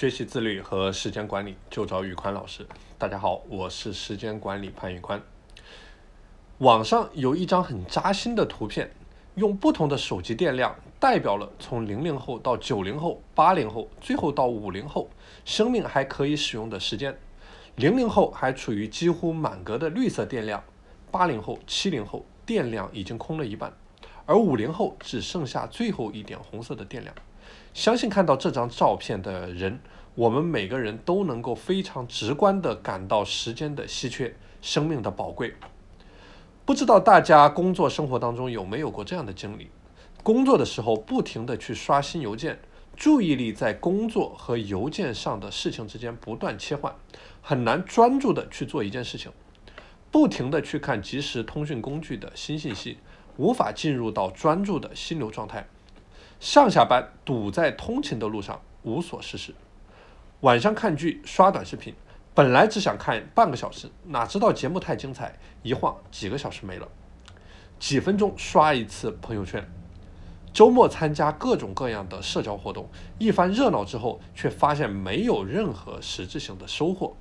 学习自律和时间管理就找宇宽老师。大家好，我是时间管理潘宇宽。网上有一张很扎心的图片，用不同的手机电量代表了从零零后到九零后、八零后，最后到五零后，生命还可以使用的时间。零零后还处于几乎满格的绿色电量，八零后、七零后电量已经空了一半，而五零后只剩下最后一点红色的电量。相信看到这张照片的人，我们每个人都能够非常直观地感到时间的稀缺，生命的宝贵。不知道大家工作生活当中有没有过这样的经历？工作的时候不停地去刷新邮件，注意力在工作和邮件上的事情之间不断切换，很难专注地去做一件事情。不停地去看即时通讯工具的新信息，无法进入到专注的心流状态。上下班堵在通勤的路上，无所事事；晚上看剧、刷短视频，本来只想看半个小时，哪知道节目太精彩，一晃几个小时没了。几分钟刷一次朋友圈，周末参加各种各样的社交活动，一番热闹之后，却发现没有任何实质性的收获。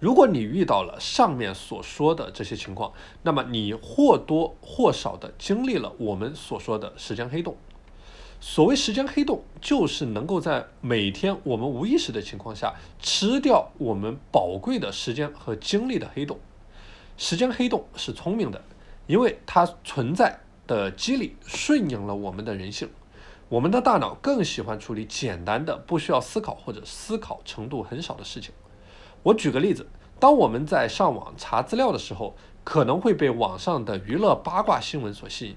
如果你遇到了上面所说的这些情况，那么你或多或少的经历了我们所说的时间黑洞。所谓时间黑洞，就是能够在每天我们无意识的情况下吃掉我们宝贵的时间和精力的黑洞。时间黑洞是聪明的，因为它存在的机理顺应了我们的人性。我们的大脑更喜欢处理简单的、不需要思考或者思考程度很少的事情。我举个例子，当我们在上网查资料的时候，可能会被网上的娱乐八卦新闻所吸引。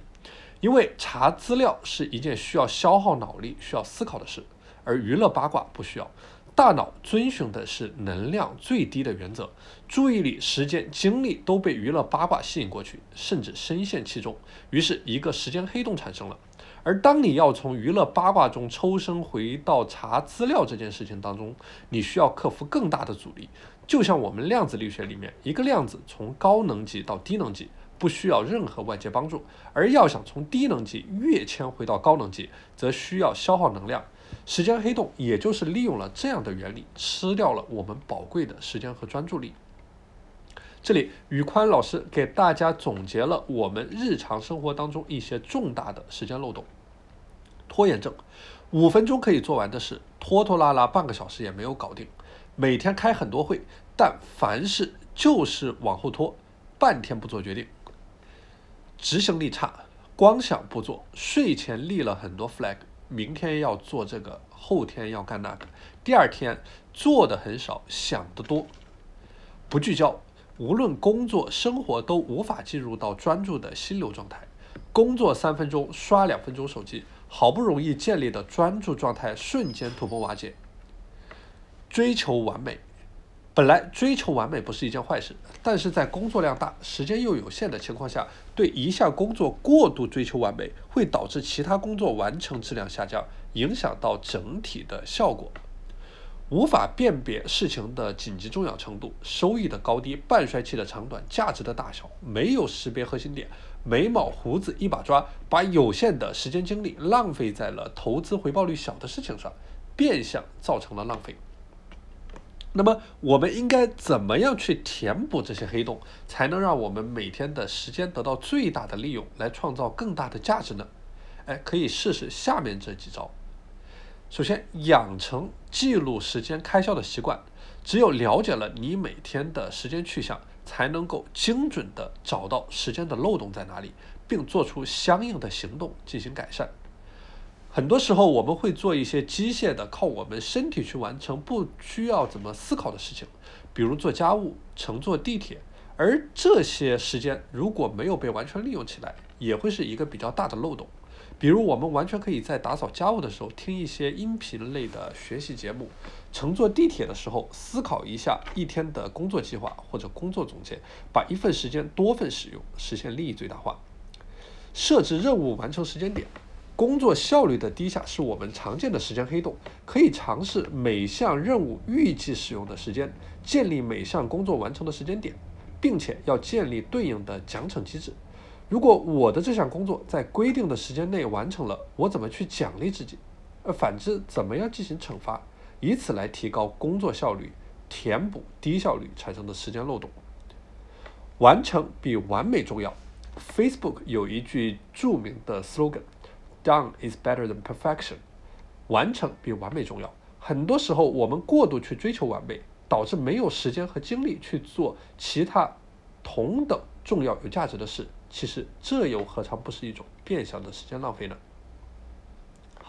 因为查资料是一件需要消耗脑力、需要思考的事，而娱乐八卦不需要。大脑遵循的是能量最低的原则，注意力、时间、精力都被娱乐八卦吸引过去，甚至深陷其中。于是，一个时间黑洞产生了。而当你要从娱乐八卦中抽身回到查资料这件事情当中，你需要克服更大的阻力。就像我们量子力学里面，一个量子从高能级到低能级。不需要任何外界帮助，而要想从低能级跃迁回到高能级，则需要消耗能量。时间黑洞也就是利用了这样的原理，吃掉了我们宝贵的时间和专注力。这里，宇宽老师给大家总结了我们日常生活当中一些重大的时间漏洞。拖延症，五分钟可以做完的事，拖拖拉拉半个小时也没有搞定。每天开很多会，但凡事就是往后拖，半天不做决定。执行力差，光想不做，睡前立了很多 flag，明天要做这个，后天要干那个，第二天做的很少，想得多，不聚焦，无论工作生活都无法进入到专注的心流状态，工作三分钟刷两分钟手机，好不容易建立的专注状态瞬间土崩瓦解，追求完美。本来追求完美不是一件坏事，但是在工作量大、时间又有限的情况下，对一项工作过度追求完美，会导致其他工作完成质量下降，影响到整体的效果。无法辨别事情的紧急重要程度、收益的高低、半衰期的长短、价值的大小，没有识别核心点，眉毛胡子一把抓，把有限的时间精力浪费在了投资回报率小的事情上，变相造成了浪费。那么，我们应该怎么样去填补这些黑洞，才能让我们每天的时间得到最大的利用，来创造更大的价值呢？哎，可以试试下面这几招。首先，养成记录时间开销的习惯。只有了解了你每天的时间去向，才能够精准的找到时间的漏洞在哪里，并做出相应的行动进行改善。很多时候，我们会做一些机械的、靠我们身体去完成、不需要怎么思考的事情，比如做家务、乘坐地铁。而这些时间如果没有被完全利用起来，也会是一个比较大的漏洞。比如，我们完全可以在打扫家务的时候听一些音频类的学习节目；乘坐地铁的时候思考一下一天的工作计划或者工作总结，把一份时间多份使用，实现利益最大化。设置任务完成时间点。工作效率的低下是我们常见的时间黑洞，可以尝试每项任务预计使用的时间，建立每项工作完成的时间点，并且要建立对应的奖惩机制。如果我的这项工作在规定的时间内完成了，我怎么去奖励自己？呃，反之，怎么样进行惩罚？以此来提高工作效率，填补低效率产生的时间漏洞。完成比完美重要。Facebook 有一句著名的 slogan Done is better than perfection。”完成比完美重要。很多时候，我们过度去追求完美，导致没有时间和精力去做其他同等重要、有价值的事。其实，这又何尝不是一种变相的时间浪费呢？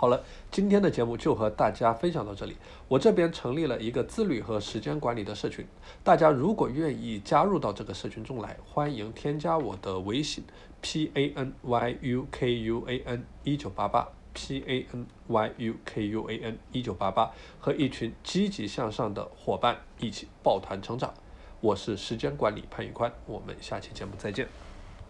好了，今天的节目就和大家分享到这里。我这边成立了一个自律和时间管理的社群，大家如果愿意加入到这个社群中来，欢迎添加我的微信 p a n y u k u a n 一九八八 p a n y u k u a n 一九八八，和一群积极向上的伙伴一起抱团成长。我是时间管理潘宇宽，我们下期节目再见。